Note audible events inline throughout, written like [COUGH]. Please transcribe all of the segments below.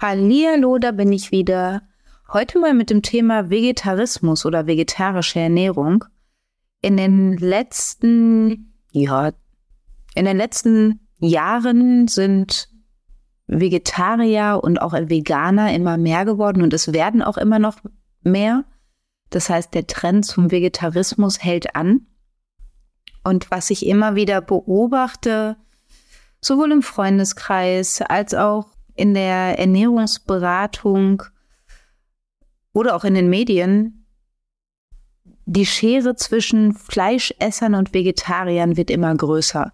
Hallihallo, da bin ich wieder. Heute mal mit dem Thema Vegetarismus oder vegetarische Ernährung. In den letzten, ja, in den letzten Jahren sind Vegetarier und auch Veganer immer mehr geworden und es werden auch immer noch mehr. Das heißt, der Trend zum Vegetarismus hält an. Und was ich immer wieder beobachte, sowohl im Freundeskreis als auch in der Ernährungsberatung oder auch in den Medien, die Schere zwischen Fleischessern und Vegetariern wird immer größer.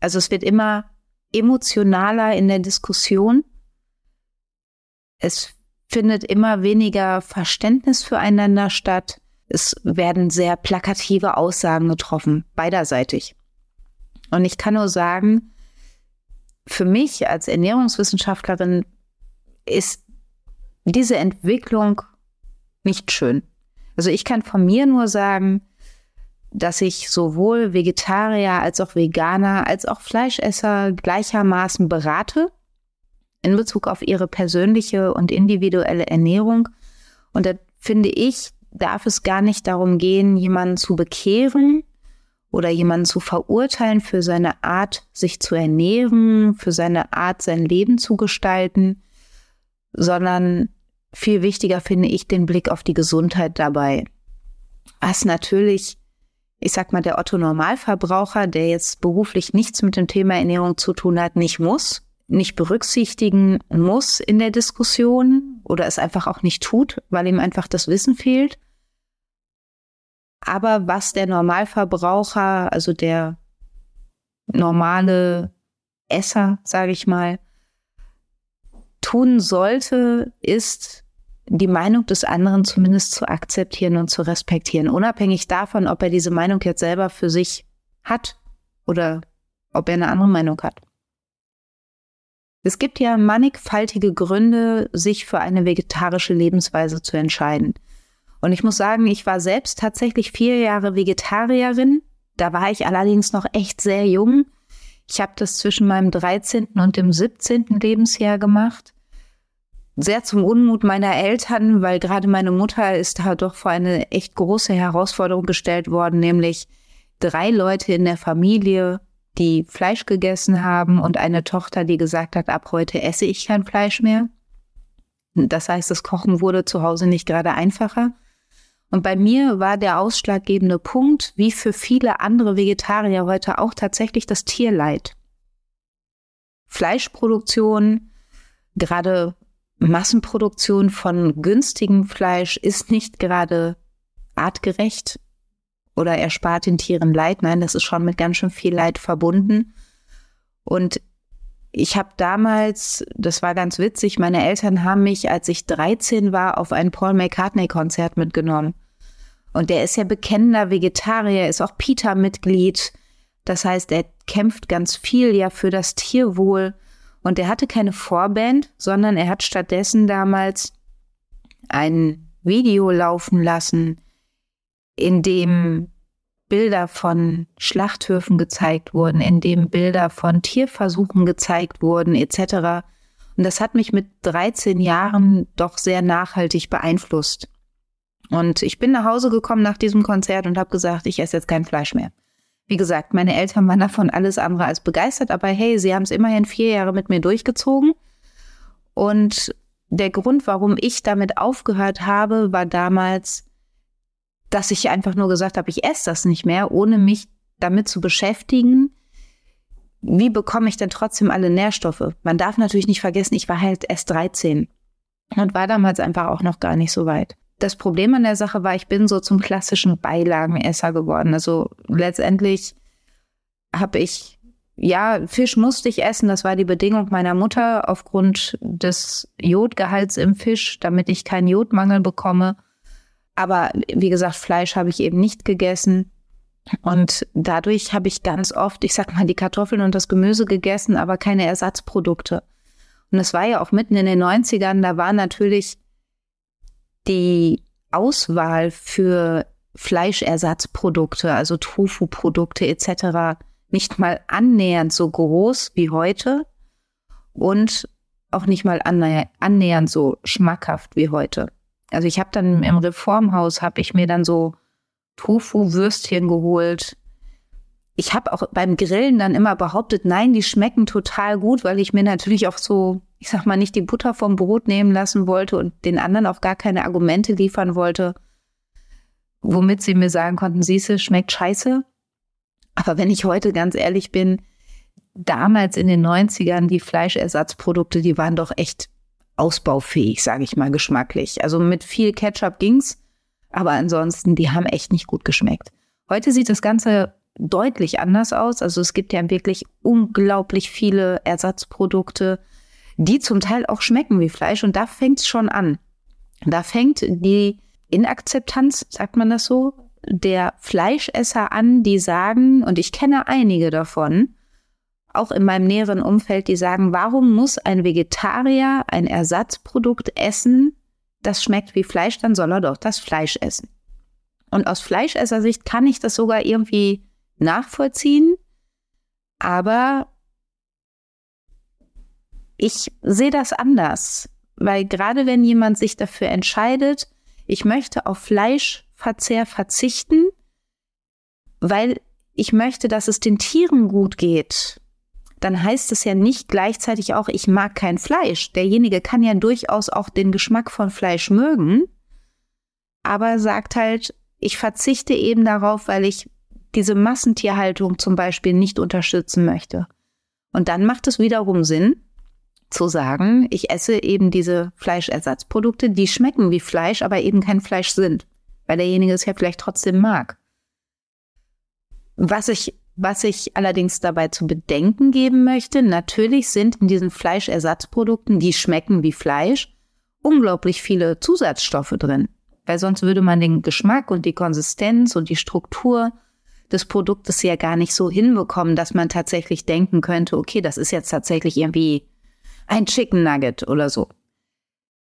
Also es wird immer emotionaler in der Diskussion. Es findet immer weniger Verständnis füreinander statt. Es werden sehr plakative Aussagen getroffen, beiderseitig. Und ich kann nur sagen, für mich als Ernährungswissenschaftlerin ist diese Entwicklung nicht schön. Also ich kann von mir nur sagen, dass ich sowohl Vegetarier als auch Veganer als auch Fleischesser gleichermaßen berate in Bezug auf ihre persönliche und individuelle Ernährung. Und da finde ich, darf es gar nicht darum gehen, jemanden zu bekehren, oder jemanden zu verurteilen für seine Art, sich zu ernähren, für seine Art, sein Leben zu gestalten, sondern viel wichtiger finde ich den Blick auf die Gesundheit dabei. Was natürlich, ich sag mal, der Otto Normalverbraucher, der jetzt beruflich nichts mit dem Thema Ernährung zu tun hat, nicht muss, nicht berücksichtigen muss in der Diskussion oder es einfach auch nicht tut, weil ihm einfach das Wissen fehlt. Aber was der Normalverbraucher, also der normale Esser, sage ich mal, tun sollte, ist die Meinung des anderen zumindest zu akzeptieren und zu respektieren, unabhängig davon, ob er diese Meinung jetzt selber für sich hat oder ob er eine andere Meinung hat. Es gibt ja mannigfaltige Gründe, sich für eine vegetarische Lebensweise zu entscheiden. Und ich muss sagen, ich war selbst tatsächlich vier Jahre Vegetarierin. Da war ich allerdings noch echt sehr jung. Ich habe das zwischen meinem 13. und dem 17. Lebensjahr gemacht. Sehr zum Unmut meiner Eltern, weil gerade meine Mutter ist da doch vor eine echt große Herausforderung gestellt worden, nämlich drei Leute in der Familie, die Fleisch gegessen haben und eine Tochter, die gesagt hat, ab heute esse ich kein Fleisch mehr. Das heißt, das Kochen wurde zu Hause nicht gerade einfacher. Und bei mir war der ausschlaggebende Punkt, wie für viele andere Vegetarier heute auch tatsächlich das Tierleid. Fleischproduktion, gerade Massenproduktion von günstigem Fleisch ist nicht gerade artgerecht oder erspart den Tieren Leid. Nein, das ist schon mit ganz schön viel Leid verbunden. Und ich habe damals, das war ganz witzig, meine Eltern haben mich, als ich 13 war, auf ein Paul McCartney-Konzert mitgenommen. Und der ist ja bekennender Vegetarier, ist auch PETA-Mitglied. Das heißt, er kämpft ganz viel ja für das Tierwohl. Und er hatte keine Vorband, sondern er hat stattdessen damals ein Video laufen lassen, in dem Bilder von Schlachthöfen gezeigt wurden, in dem Bilder von Tierversuchen gezeigt wurden, etc. Und das hat mich mit 13 Jahren doch sehr nachhaltig beeinflusst. Und ich bin nach Hause gekommen nach diesem Konzert und habe gesagt, ich esse jetzt kein Fleisch mehr. Wie gesagt, meine Eltern waren davon alles andere als begeistert, aber hey, sie haben es immerhin vier Jahre mit mir durchgezogen. Und der Grund, warum ich damit aufgehört habe, war damals, dass ich einfach nur gesagt habe, ich esse das nicht mehr, ohne mich damit zu beschäftigen, wie bekomme ich denn trotzdem alle Nährstoffe? Man darf natürlich nicht vergessen, ich war halt erst 13 und war damals einfach auch noch gar nicht so weit das Problem an der Sache war, ich bin so zum klassischen Beilagenesser geworden. Also letztendlich habe ich, ja, Fisch musste ich essen. Das war die Bedingung meiner Mutter aufgrund des Jodgehalts im Fisch, damit ich keinen Jodmangel bekomme. Aber wie gesagt, Fleisch habe ich eben nicht gegessen. Und dadurch habe ich ganz oft, ich sag mal, die Kartoffeln und das Gemüse gegessen, aber keine Ersatzprodukte. Und es war ja auch mitten in den 90ern, da war natürlich die Auswahl für Fleischersatzprodukte, also Tofu-Produkte etc. nicht mal annähernd so groß wie heute und auch nicht mal annähernd so schmackhaft wie heute. Also ich habe dann im Reformhaus habe ich mir dann so Tofu-Würstchen geholt. Ich habe auch beim Grillen dann immer behauptet, nein, die schmecken total gut, weil ich mir natürlich auch so, ich sag mal, nicht die Butter vom Brot nehmen lassen wollte und den anderen auch gar keine Argumente liefern wollte, womit sie mir sagen konnten, siehste, schmeckt scheiße. Aber wenn ich heute ganz ehrlich bin, damals in den 90ern die Fleischersatzprodukte, die waren doch echt ausbaufähig, sage ich mal, geschmacklich. Also mit viel Ketchup ging's, aber ansonsten, die haben echt nicht gut geschmeckt. Heute sieht das Ganze deutlich anders aus. Also es gibt ja wirklich unglaublich viele Ersatzprodukte, die zum Teil auch schmecken wie Fleisch und da fängt's schon an. Da fängt die Inakzeptanz, sagt man das so, der Fleischesser an, die sagen, und ich kenne einige davon, auch in meinem näheren Umfeld, die sagen, warum muss ein Vegetarier ein Ersatzprodukt essen, das schmeckt wie Fleisch, dann soll er doch das Fleisch essen. Und aus Fleischessersicht kann ich das sogar irgendwie nachvollziehen, aber ich sehe das anders, weil gerade wenn jemand sich dafür entscheidet, ich möchte auf Fleischverzehr verzichten, weil ich möchte, dass es den Tieren gut geht, dann heißt es ja nicht gleichzeitig auch, ich mag kein Fleisch. Derjenige kann ja durchaus auch den Geschmack von Fleisch mögen, aber sagt halt, ich verzichte eben darauf, weil ich diese Massentierhaltung zum Beispiel nicht unterstützen möchte. Und dann macht es wiederum Sinn, zu sagen, ich esse eben diese Fleischersatzprodukte, die schmecken wie Fleisch, aber eben kein Fleisch sind, weil derjenige es ja vielleicht trotzdem mag. Was ich was ich allerdings dabei zu bedenken geben möchte, natürlich sind in diesen Fleischersatzprodukten, die schmecken wie Fleisch, unglaublich viele Zusatzstoffe drin. Weil sonst würde man den Geschmack und die Konsistenz und die Struktur des Produktes ja gar nicht so hinbekommen, dass man tatsächlich denken könnte, okay, das ist jetzt tatsächlich irgendwie ein Chicken Nugget oder so.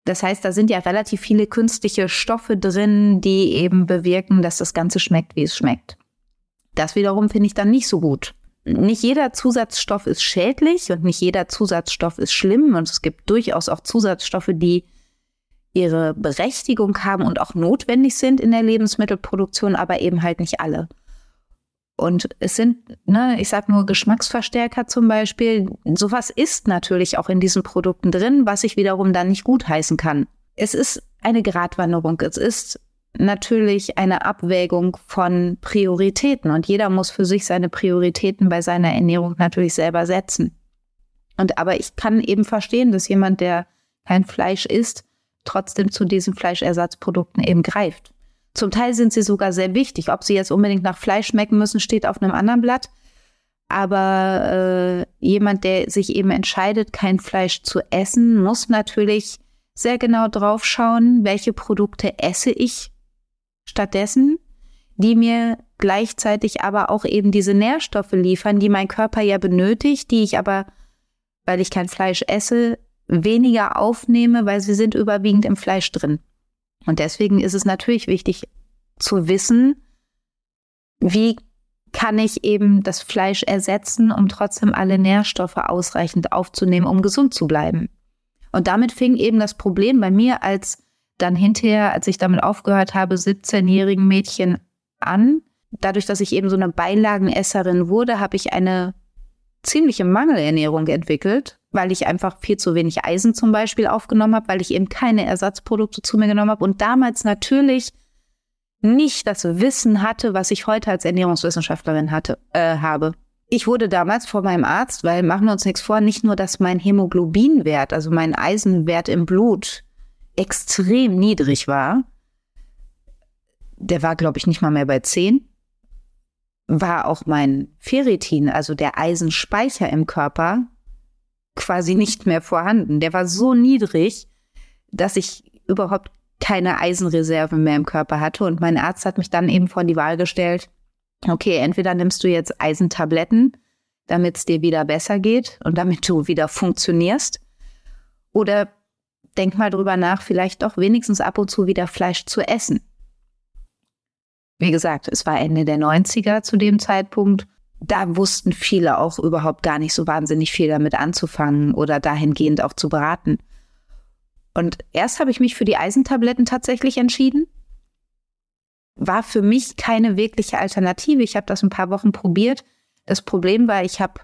Das heißt, da sind ja relativ viele künstliche Stoffe drin, die eben bewirken, dass das Ganze schmeckt, wie es schmeckt. Das wiederum finde ich dann nicht so gut. Nicht jeder Zusatzstoff ist schädlich und nicht jeder Zusatzstoff ist schlimm und es gibt durchaus auch Zusatzstoffe, die ihre Berechtigung haben und auch notwendig sind in der Lebensmittelproduktion, aber eben halt nicht alle. Und es sind, ne, ich sag nur Geschmacksverstärker zum Beispiel. Sowas ist natürlich auch in diesen Produkten drin, was ich wiederum dann nicht gutheißen kann. Es ist eine Gratwanderung. Es ist natürlich eine Abwägung von Prioritäten und jeder muss für sich seine Prioritäten bei seiner Ernährung natürlich selber setzen. Und aber ich kann eben verstehen, dass jemand, der kein Fleisch isst, trotzdem zu diesen Fleischersatzprodukten eben greift. Zum Teil sind sie sogar sehr wichtig. Ob sie jetzt unbedingt nach Fleisch schmecken müssen, steht auf einem anderen Blatt. Aber äh, jemand, der sich eben entscheidet, kein Fleisch zu essen, muss natürlich sehr genau drauf schauen, welche Produkte esse ich stattdessen, die mir gleichzeitig aber auch eben diese Nährstoffe liefern, die mein Körper ja benötigt, die ich aber, weil ich kein Fleisch esse, weniger aufnehme, weil sie sind überwiegend im Fleisch drin. Und deswegen ist es natürlich wichtig zu wissen, wie kann ich eben das Fleisch ersetzen, um trotzdem alle Nährstoffe ausreichend aufzunehmen, um gesund zu bleiben. Und damit fing eben das Problem bei mir als dann hinterher, als ich damit aufgehört habe, 17-jährigen Mädchen an. Dadurch, dass ich eben so eine Beilagenesserin wurde, habe ich eine ziemliche Mangelernährung entwickelt, weil ich einfach viel zu wenig Eisen zum Beispiel aufgenommen habe, weil ich eben keine Ersatzprodukte zu mir genommen habe und damals natürlich nicht das Wissen hatte, was ich heute als Ernährungswissenschaftlerin hatte, äh, habe. Ich wurde damals vor meinem Arzt, weil machen wir uns nichts vor, nicht nur, dass mein Hämoglobinwert, also mein Eisenwert im Blut extrem niedrig war, der war, glaube ich, nicht mal mehr bei 10, war auch mein Ferritin, also der Eisenspeicher im Körper, quasi nicht mehr vorhanden. Der war so niedrig, dass ich überhaupt keine Eisenreserve mehr im Körper hatte. Und mein Arzt hat mich dann eben vor die Wahl gestellt, okay, entweder nimmst du jetzt Eisentabletten, damit es dir wieder besser geht und damit du wieder funktionierst, oder denk mal drüber nach, vielleicht doch wenigstens ab und zu wieder Fleisch zu essen. wie gesagt, es war Ende der 90er zu dem Zeitpunkt. Da wussten viele auch überhaupt gar nicht so wahnsinnig viel damit anzufangen oder dahingehend auch zu beraten. Und erst habe ich mich für die Eisentabletten tatsächlich entschieden. War für mich keine wirkliche Alternative. Ich habe das ein paar Wochen probiert. Das Problem war, ich habe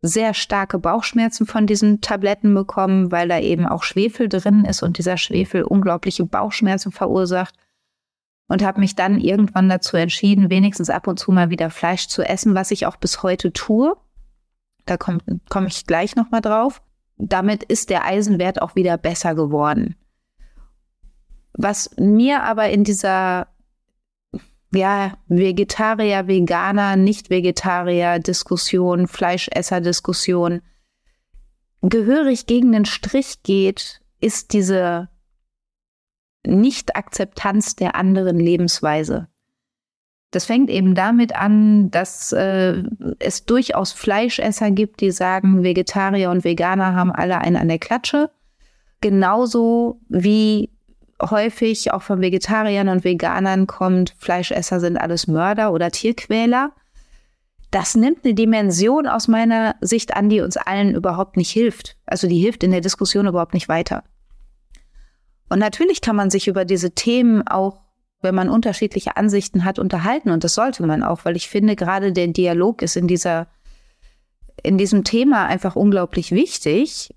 sehr starke Bauchschmerzen von diesen Tabletten bekommen, weil da eben auch Schwefel drin ist und dieser Schwefel unglaubliche Bauchschmerzen verursacht. Und habe mich dann irgendwann dazu entschieden, wenigstens ab und zu mal wieder Fleisch zu essen, was ich auch bis heute tue. Da komme komm ich gleich nochmal drauf damit ist der Eisenwert auch wieder besser geworden. Was mir aber in dieser ja, Vegetarier, Veganer, Nicht-Vegetarier-Diskussion, Fleischesser-Diskussion gehörig gegen den Strich geht, ist diese Nicht-Akzeptanz der anderen Lebensweise. Das fängt eben damit an, dass äh, es durchaus Fleischesser gibt, die sagen, Vegetarier und Veganer haben alle einen an der Klatsche. Genauso wie häufig auch von Vegetariern und Veganern kommt, Fleischesser sind alles Mörder oder Tierquäler. Das nimmt eine Dimension aus meiner Sicht an, die uns allen überhaupt nicht hilft. Also die hilft in der Diskussion überhaupt nicht weiter. Und natürlich kann man sich über diese Themen auch wenn man unterschiedliche Ansichten hat, unterhalten. Und das sollte man auch, weil ich finde, gerade der Dialog ist in dieser, in diesem Thema einfach unglaublich wichtig,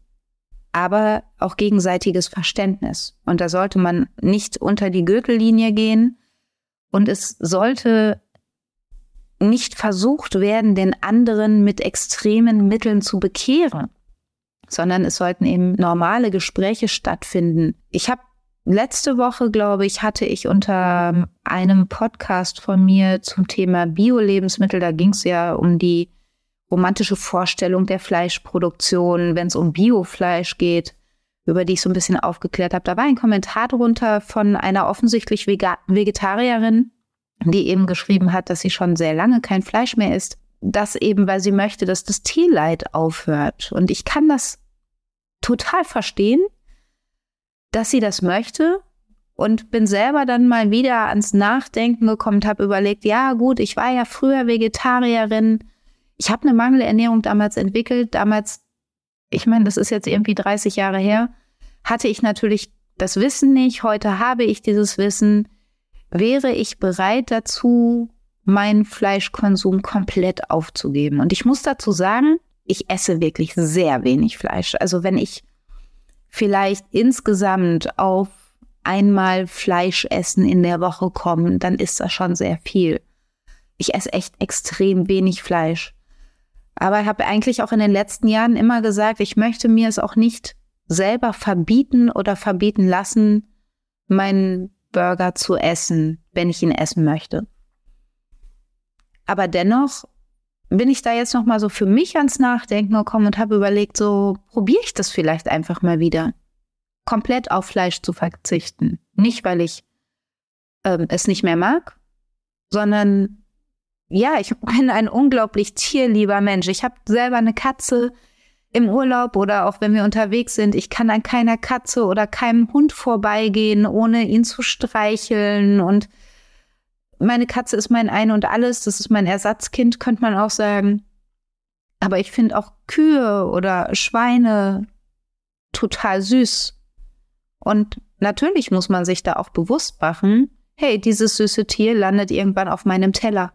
aber auch gegenseitiges Verständnis. Und da sollte man nicht unter die Gürtellinie gehen. Und es sollte nicht versucht werden, den anderen mit extremen Mitteln zu bekehren, sondern es sollten eben normale Gespräche stattfinden. Ich habe Letzte Woche, glaube ich, hatte ich unter einem Podcast von mir zum Thema Bio-Lebensmittel, da ging es ja um die romantische Vorstellung der Fleischproduktion, wenn es um Biofleisch geht, über die ich so ein bisschen aufgeklärt habe. Da war ein Kommentar drunter von einer offensichtlich Vegetarierin, die eben geschrieben hat, dass sie schon sehr lange kein Fleisch mehr isst. Das eben, weil sie möchte, dass das Tierleid aufhört. Und ich kann das total verstehen dass sie das möchte und bin selber dann mal wieder ans Nachdenken gekommen, habe überlegt, ja gut, ich war ja früher Vegetarierin, ich habe eine Mangelernährung damals entwickelt, damals, ich meine, das ist jetzt irgendwie 30 Jahre her, hatte ich natürlich das Wissen nicht, heute habe ich dieses Wissen, wäre ich bereit dazu, meinen Fleischkonsum komplett aufzugeben. Und ich muss dazu sagen, ich esse wirklich sehr wenig Fleisch. Also wenn ich vielleicht insgesamt auf einmal Fleisch essen in der Woche kommen, dann ist das schon sehr viel. Ich esse echt extrem wenig Fleisch. Aber ich habe eigentlich auch in den letzten Jahren immer gesagt, ich möchte mir es auch nicht selber verbieten oder verbieten lassen, meinen Burger zu essen, wenn ich ihn essen möchte. Aber dennoch bin ich da jetzt noch mal so für mich ans Nachdenken gekommen und habe überlegt, so probiere ich das vielleicht einfach mal wieder, komplett auf Fleisch zu verzichten. Nicht, weil ich ähm, es nicht mehr mag, sondern ja, ich [LAUGHS] bin ein unglaublich tierlieber Mensch. Ich habe selber eine Katze im Urlaub oder auch wenn wir unterwegs sind. Ich kann an keiner Katze oder keinem Hund vorbeigehen, ohne ihn zu streicheln und meine Katze ist mein Ein und alles, das ist mein Ersatzkind, könnte man auch sagen. Aber ich finde auch Kühe oder Schweine total süß. Und natürlich muss man sich da auch bewusst machen, hey, dieses süße Tier landet irgendwann auf meinem Teller.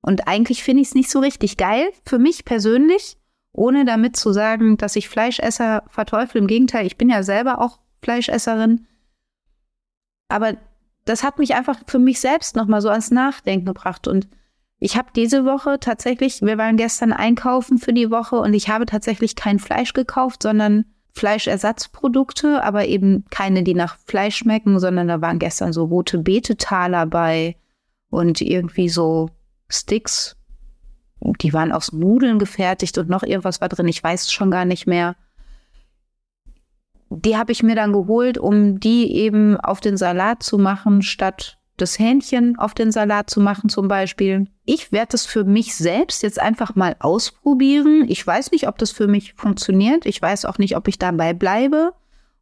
Und eigentlich finde ich es nicht so richtig geil, für mich persönlich, ohne damit zu sagen, dass ich Fleischesser verteufel. Im Gegenteil, ich bin ja selber auch Fleischesserin. Aber das hat mich einfach für mich selbst nochmal so ans Nachdenken gebracht. Und ich habe diese Woche tatsächlich, wir waren gestern einkaufen für die Woche und ich habe tatsächlich kein Fleisch gekauft, sondern Fleischersatzprodukte, aber eben keine, die nach Fleisch schmecken, sondern da waren gestern so rote Beetetaler bei und irgendwie so Sticks. Die waren aus Nudeln gefertigt und noch irgendwas war drin. Ich weiß es schon gar nicht mehr die habe ich mir dann geholt, um die eben auf den Salat zu machen, statt das Hähnchen auf den Salat zu machen zum Beispiel. Ich werde das für mich selbst jetzt einfach mal ausprobieren. Ich weiß nicht, ob das für mich funktioniert. Ich weiß auch nicht, ob ich dabei bleibe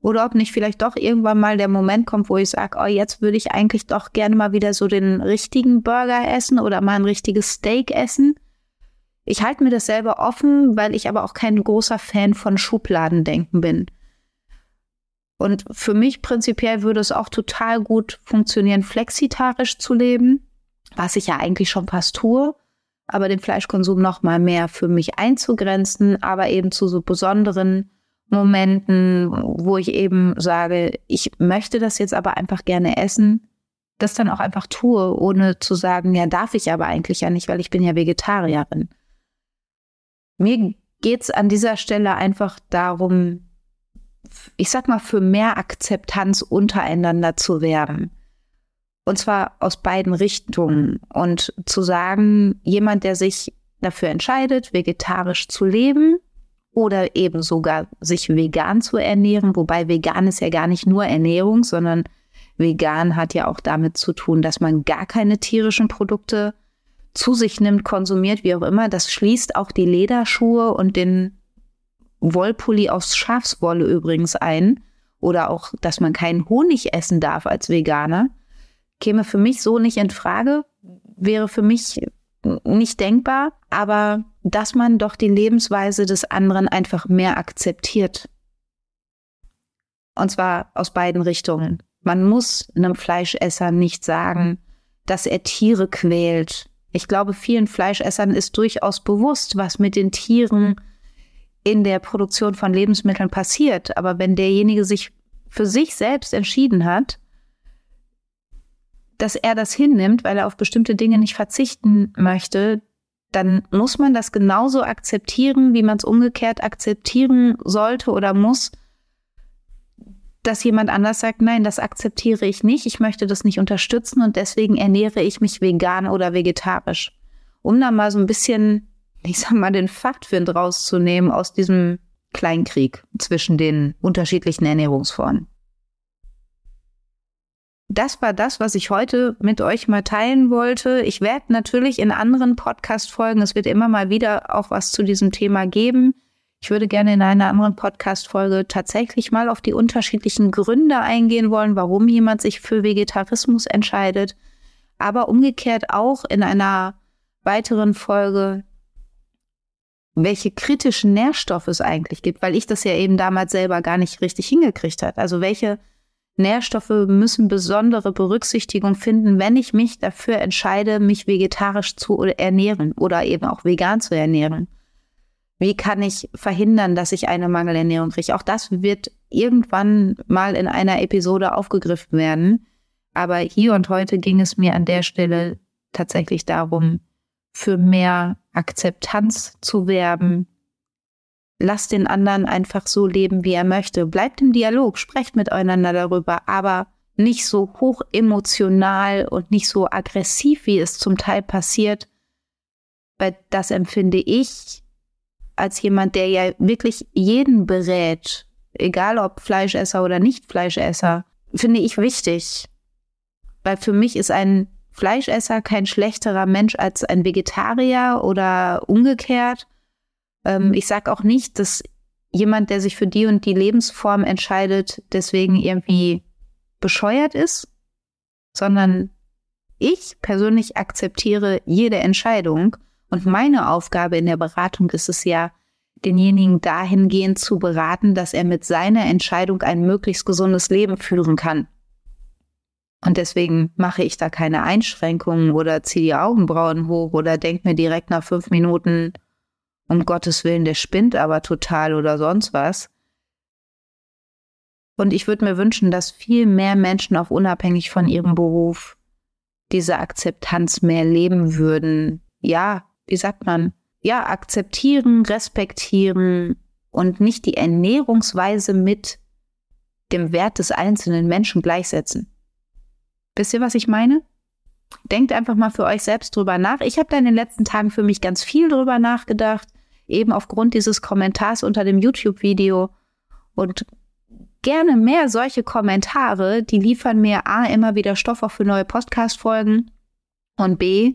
oder ob nicht vielleicht doch irgendwann mal der Moment kommt, wo ich sage, oh, jetzt würde ich eigentlich doch gerne mal wieder so den richtigen Burger essen oder mal ein richtiges Steak essen. Ich halte mir das selber offen, weil ich aber auch kein großer Fan von Schubladendenken bin. Und für mich prinzipiell würde es auch total gut funktionieren, flexitarisch zu leben, was ich ja eigentlich schon fast tue, aber den Fleischkonsum noch mal mehr für mich einzugrenzen, aber eben zu so besonderen Momenten, wo ich eben sage, ich möchte das jetzt aber einfach gerne essen, das dann auch einfach tue, ohne zu sagen, ja, darf ich aber eigentlich ja nicht, weil ich bin ja Vegetarierin. Mir geht's an dieser Stelle einfach darum, ich sag mal, für mehr Akzeptanz untereinander zu werben. Und zwar aus beiden Richtungen. Und zu sagen, jemand, der sich dafür entscheidet, vegetarisch zu leben, oder eben sogar sich vegan zu ernähren, wobei vegan ist ja gar nicht nur Ernährung, sondern vegan hat ja auch damit zu tun, dass man gar keine tierischen Produkte zu sich nimmt, konsumiert, wie auch immer. Das schließt auch die Lederschuhe und den Wollpulli aus Schafswolle übrigens ein. Oder auch, dass man keinen Honig essen darf als Veganer. Käme für mich so nicht in Frage, wäre für mich nicht denkbar, aber dass man doch die Lebensweise des anderen einfach mehr akzeptiert. Und zwar aus beiden Richtungen. Man muss einem Fleischesser nicht sagen, dass er Tiere quält. Ich glaube, vielen Fleischessern ist durchaus bewusst, was mit den Tieren in der Produktion von Lebensmitteln passiert. Aber wenn derjenige sich für sich selbst entschieden hat, dass er das hinnimmt, weil er auf bestimmte Dinge nicht verzichten möchte, dann muss man das genauso akzeptieren, wie man es umgekehrt akzeptieren sollte oder muss, dass jemand anders sagt, nein, das akzeptiere ich nicht, ich möchte das nicht unterstützen und deswegen ernähre ich mich vegan oder vegetarisch. Um da mal so ein bisschen, ich sag mal, den Faktwind rauszunehmen aus diesem Kleinkrieg zwischen den unterschiedlichen Ernährungsformen das war das, was ich heute mit euch mal teilen wollte. Ich werde natürlich in anderen Podcast-Folgen, es wird immer mal wieder auch was zu diesem Thema geben. Ich würde gerne in einer anderen Podcast-Folge tatsächlich mal auf die unterschiedlichen Gründe eingehen wollen, warum jemand sich für Vegetarismus entscheidet. Aber umgekehrt auch in einer weiteren Folge, welche kritischen Nährstoffe es eigentlich gibt, weil ich das ja eben damals selber gar nicht richtig hingekriegt habe. Also welche Nährstoffe müssen besondere Berücksichtigung finden, wenn ich mich dafür entscheide, mich vegetarisch zu ernähren oder eben auch vegan zu ernähren. Wie kann ich verhindern, dass ich eine Mangelernährung kriege? Auch das wird irgendwann mal in einer Episode aufgegriffen werden. Aber hier und heute ging es mir an der Stelle tatsächlich darum, für mehr Akzeptanz zu werben, lasst den anderen einfach so leben, wie er möchte. Bleibt im Dialog, sprecht miteinander darüber, aber nicht so hoch emotional und nicht so aggressiv, wie es zum Teil passiert. Weil das empfinde ich als jemand, der ja wirklich jeden berät, egal ob Fleischesser oder nicht Fleischesser, finde ich wichtig. Weil für mich ist ein Fleischesser kein schlechterer Mensch als ein Vegetarier oder umgekehrt. Ähm, ich sage auch nicht, dass jemand, der sich für die und die Lebensform entscheidet, deswegen irgendwie bescheuert ist, sondern ich persönlich akzeptiere jede Entscheidung und meine Aufgabe in der Beratung ist es ja, denjenigen dahingehend zu beraten, dass er mit seiner Entscheidung ein möglichst gesundes Leben führen kann. Und deswegen mache ich da keine Einschränkungen oder ziehe die Augenbrauen hoch oder denke mir direkt nach fünf Minuten, um Gottes Willen, der spinnt aber total oder sonst was. Und ich würde mir wünschen, dass viel mehr Menschen auch unabhängig von ihrem Beruf diese Akzeptanz mehr leben würden. Ja, wie sagt man? Ja, akzeptieren, respektieren und nicht die Ernährungsweise mit dem Wert des einzelnen Menschen gleichsetzen. Wisst ihr, was ich meine? Denkt einfach mal für euch selbst drüber nach. Ich habe da in den letzten Tagen für mich ganz viel drüber nachgedacht eben aufgrund dieses Kommentars unter dem YouTube-Video. Und gerne mehr solche Kommentare, die liefern mir A immer wieder Stoff auch für neue Podcast-Folgen und B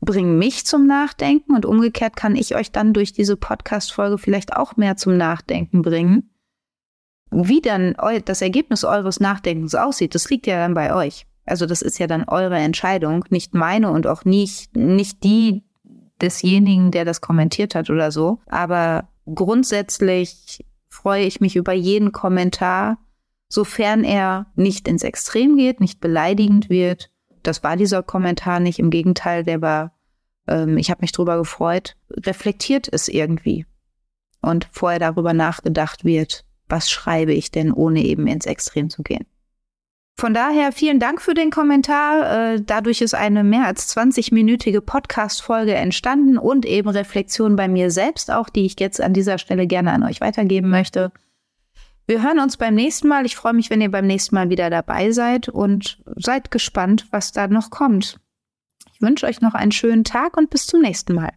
bringen mich zum Nachdenken und umgekehrt kann ich euch dann durch diese Podcast-Folge vielleicht auch mehr zum Nachdenken bringen. Wie dann das Ergebnis eures Nachdenkens aussieht, das liegt ja dann bei euch. Also das ist ja dann eure Entscheidung, nicht meine und auch nicht, nicht die desjenigen, der das kommentiert hat oder so. Aber grundsätzlich freue ich mich über jeden Kommentar, sofern er nicht ins Extrem geht, nicht beleidigend wird. Das war dieser Kommentar nicht. Im Gegenteil, der war, ähm, ich habe mich drüber gefreut, reflektiert es irgendwie. Und vorher darüber nachgedacht wird, was schreibe ich denn, ohne eben ins Extrem zu gehen. Von daher vielen Dank für den Kommentar. Äh, dadurch ist eine mehr als 20-minütige Podcast-Folge entstanden und eben Reflexion bei mir selbst auch, die ich jetzt an dieser Stelle gerne an euch weitergeben möchte. Wir hören uns beim nächsten Mal. Ich freue mich, wenn ihr beim nächsten Mal wieder dabei seid und seid gespannt, was da noch kommt. Ich wünsche euch noch einen schönen Tag und bis zum nächsten Mal.